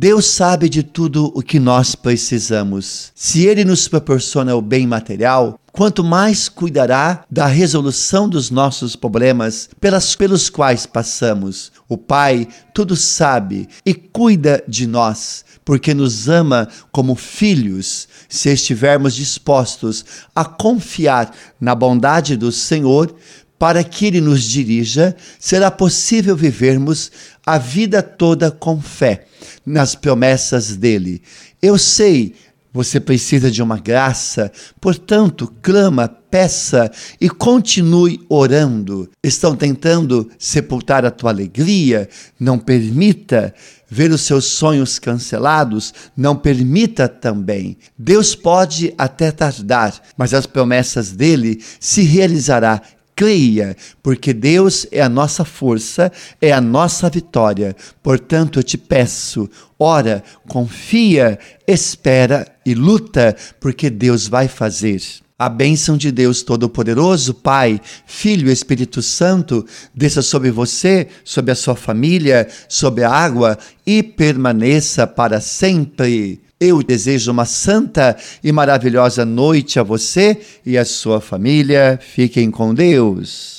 Deus sabe de tudo o que nós precisamos. Se Ele nos proporciona o bem material, quanto mais cuidará da resolução dos nossos problemas pelas, pelos quais passamos. O Pai tudo sabe e cuida de nós, porque nos ama como filhos, se estivermos dispostos a confiar na bondade do Senhor para que Ele nos dirija, será possível vivermos a vida toda com fé nas promessas dele. Eu sei, você precisa de uma graça, portanto, clama, peça e continue orando. Estão tentando sepultar a tua alegria? Não permita ver os seus sonhos cancelados, não permita também. Deus pode até tardar, mas as promessas dele se realizará creia, porque Deus é a nossa força, é a nossa vitória. Portanto, eu te peço, ora, confia, espera e luta, porque Deus vai fazer. A bênção de Deus Todo-Poderoso, Pai, Filho e Espírito Santo, desça sobre você, sobre a sua família, sobre a água e permaneça para sempre. Eu desejo uma santa e maravilhosa noite a você e a sua família. Fiquem com Deus.